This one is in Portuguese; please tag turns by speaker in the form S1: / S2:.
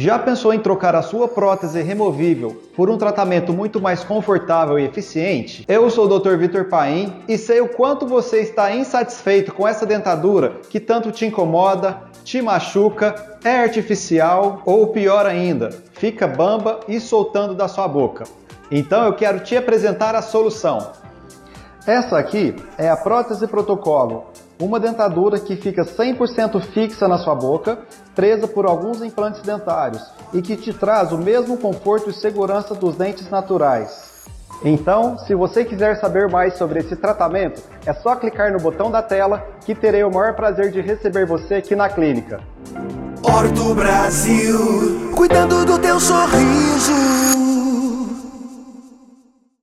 S1: Já pensou em trocar a sua prótese removível por um tratamento muito mais confortável e eficiente? Eu sou o Dr. Vitor Paim e sei o quanto você está insatisfeito com essa dentadura que tanto te incomoda, te machuca, é artificial ou pior ainda, fica bamba e soltando da sua boca. Então eu quero te apresentar a solução. Essa aqui é a prótese protocolo, uma dentadura que fica 100% fixa na sua boca, presa por alguns implantes dentários e que te traz o mesmo conforto e segurança dos dentes naturais. Então, se você quiser saber mais sobre esse tratamento, é só clicar no botão da tela que terei o maior prazer de receber você aqui na clínica.
S2: Orto Brasil, cuidando do teu sorriso.